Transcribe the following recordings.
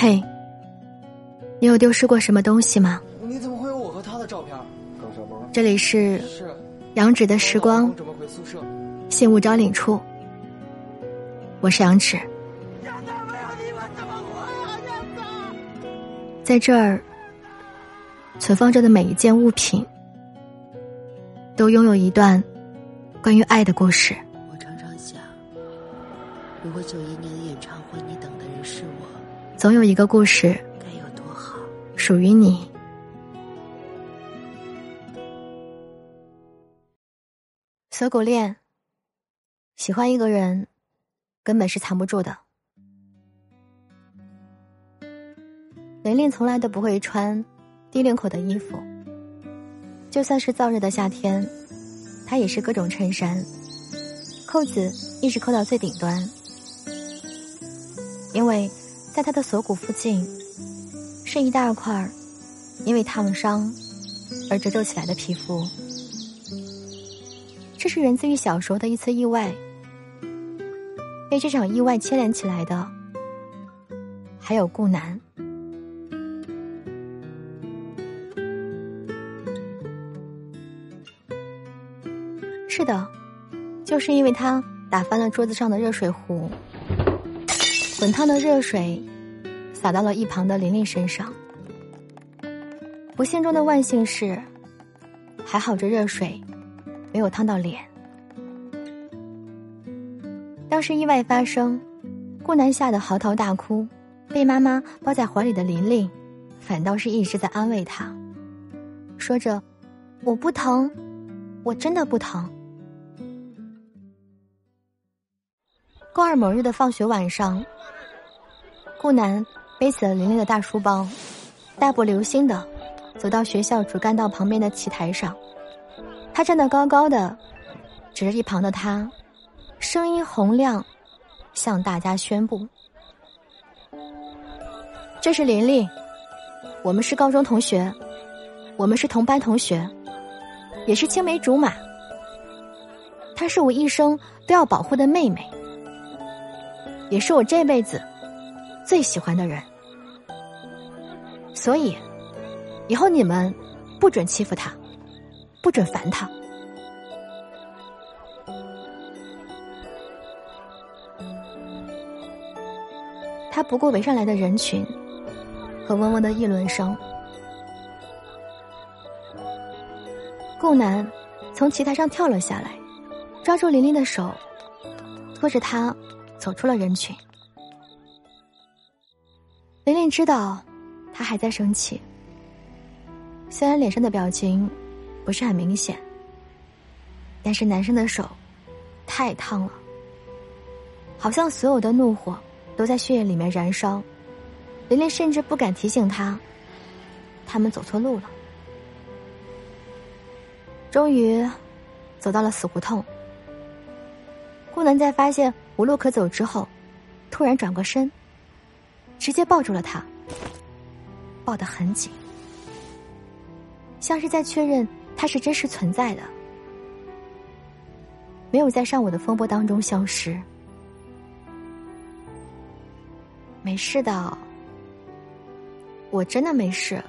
嘿，你有丢失过什么东西吗？你怎么会有我和他的照片？这里是是杨芷的时光准备回宿舍。信物招领处，我是杨芷。在这儿，存放着的每一件物品，都拥有一段关于爱的故事。我常常想，如果九一年的演唱会你等的人是我，总有一个故事该有多好。属于你。锁骨链，喜欢一个人，根本是藏不住的。玲玲从来都不会穿低领口的衣服，就算是燥热的夏天，她也是各种衬衫，扣子一直扣到最顶端，因为在他的锁骨附近，是一大块因为烫伤而褶皱起来的皮肤。这是源自于小时候的一次意外，被这场意外牵连起来的，还有顾南。是的，就是因为他打翻了桌子上的热水壶，滚烫的热水洒到了一旁的琳琳身上。不幸中的万幸是，还好这热水没有烫到脸。当时意外发生，顾南吓得嚎啕大哭，被妈妈抱在怀里的琳琳，反倒是一直在安慰他，说着：“我不疼，我真的不疼。”高二某日的放学晚上，顾南背起了琳琳的大书包，大步流星的走到学校主干道旁边的棋台上。他站得高高的，指着一旁的他，声音洪亮，向大家宣布：“这是琳琳，我们是高中同学，我们是同班同学，也是青梅竹马。她是我一生都要保护的妹妹。”也是我这辈子最喜欢的人，所以以后你们不准欺负他，不准烦他。他不顾围上来的人群和嗡嗡的议论声，顾南从棋台上跳了下来，抓住琳琳的手，拖着她。走出了人群，琳琳知道他还在生气，虽然脸上的表情不是很明显，但是男生的手太烫了，好像所有的怒火都在血液里面燃烧。琳琳甚至不敢提醒他，他们走错路了。终于走到了死胡同，顾南在发现。无路可走之后，突然转过身，直接抱住了他，抱得很紧，像是在确认他是真实存在的，没有在上午的风波当中消失。没事的，我真的没事，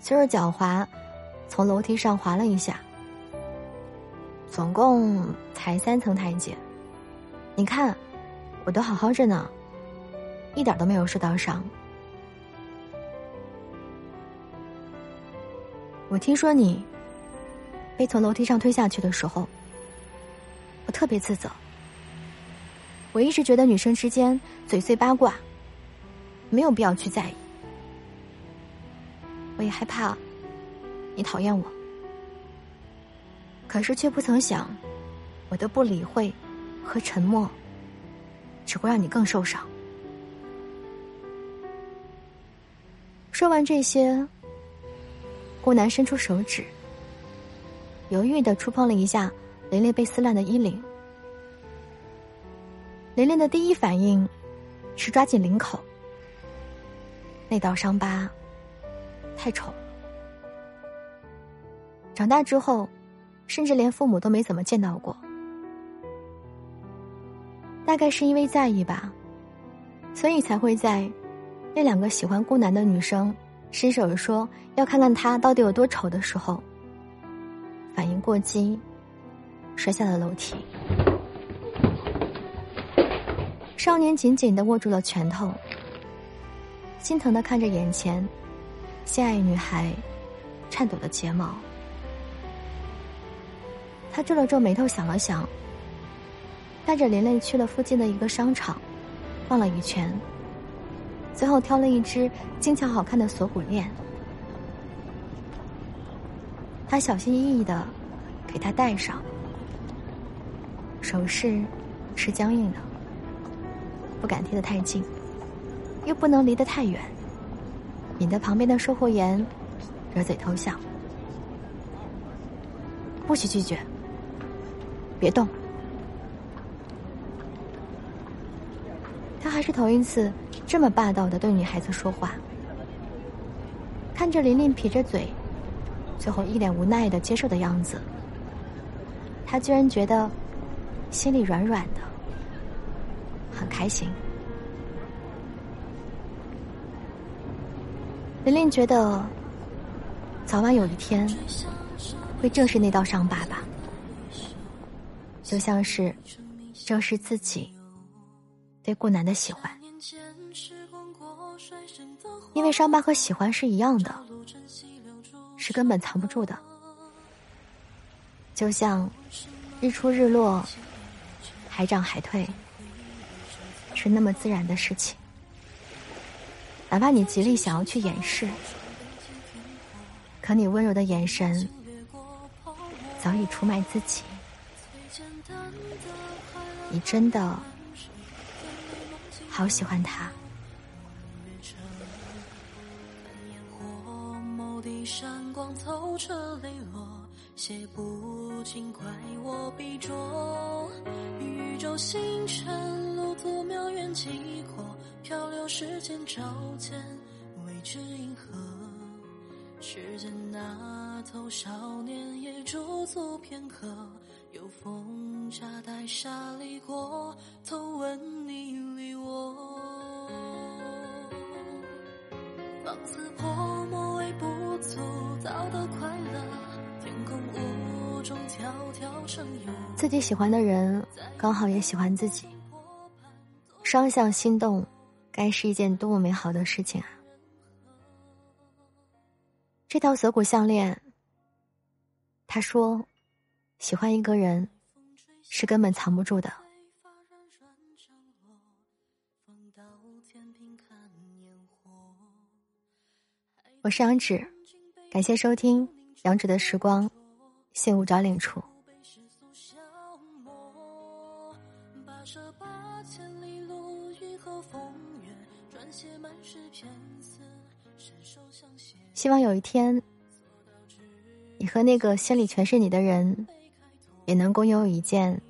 就是脚滑，从楼梯上滑了一下，总共才三层台阶。你看，我都好好着呢，一点都没有受到伤。我听说你被从楼梯上推下去的时候，我特别自责。我一直觉得女生之间嘴碎八卦，没有必要去在意。我也害怕你讨厌我，可是却不曾想，我的不理会。和沉默，只会让你更受伤。说完这些，顾南伸出手指，犹豫的触碰了一下琳琳被撕烂的衣领。琳琳的第一反应是抓紧领口，那道伤疤太丑了。长大之后，甚至连父母都没怎么见到过。大概是因为在意吧，所以才会在那两个喜欢顾南的女生伸手说要看看他到底有多丑的时候，反应过激，摔下了楼梯。少年紧紧的握住了拳头，心疼的看着眼前心爱女孩颤抖的睫毛。他皱了皱眉头，想了想，带着琳琳去了附近的一个商场，逛了一圈。最后挑了一只精巧好看的锁骨链，他小心翼翼的给她戴上，手势是僵硬的，不敢贴得太近，又不能离得太远，引得旁边的售货员惹嘴偷笑。不许拒绝，别动。他还是头一次这么霸道的对女孩子说话。看着琳琳撇着嘴，最后一脸无奈的接受的样子，他居然觉得心里软软的，很开心。琳琳觉得，早晚有一天会正视那道伤疤吧，就像是正视自己。对顾南的喜欢，因为伤疤和喜欢是一样的，是根本藏不住的。就像日出日落，海涨海退，是那么自然的事情。哪怕你极力想要去掩饰，可你温柔的眼神早已出卖自己。你真的。好喜欢他。闪光透彻泪落，写不尽怪我笔拙。宇宙星辰路途渺远几阔，漂流时间照见未知银河。时间那头，少年也驻足片刻，有风沙带沙砾过，偷闻你。放肆泼墨微不足道的快乐，天空雾中迢迢。自己喜欢的人，刚好也喜欢自己，双向心动，该是一件多么美好的事情啊！这条锁骨项链，他说，喜欢一个人，是根本藏不住的。我是杨芷，感谢收听杨芷的时光，信物找领处。希望有一天，你和那个心里全是你的人，也能共有一件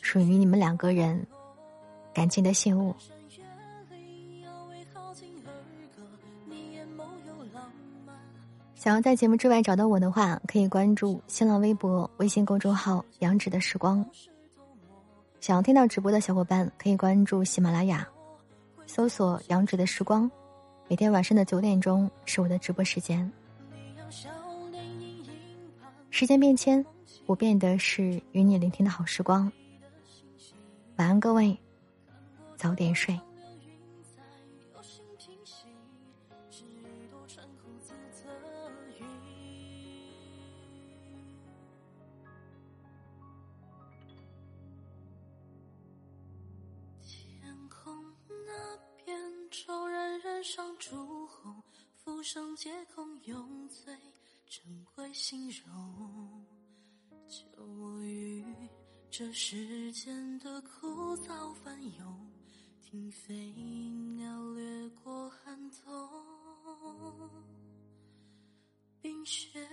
属于你们两个人感情的信物。想要在节目之外找到我的话，可以关注新浪微博、微信公众号“杨芷的时光”。想要听到直播的小伙伴，可以关注喜马拉雅，搜索“杨芷的时光”。每天晚上的九点钟是我的直播时间。时间变迁，不变的是与你聆听的好时光。晚安，各位，早点睡。上朱红，浮生皆空，用最珍贵形容。就我与这世间的枯燥翻涌，听飞鸟掠过寒冬，冰雪。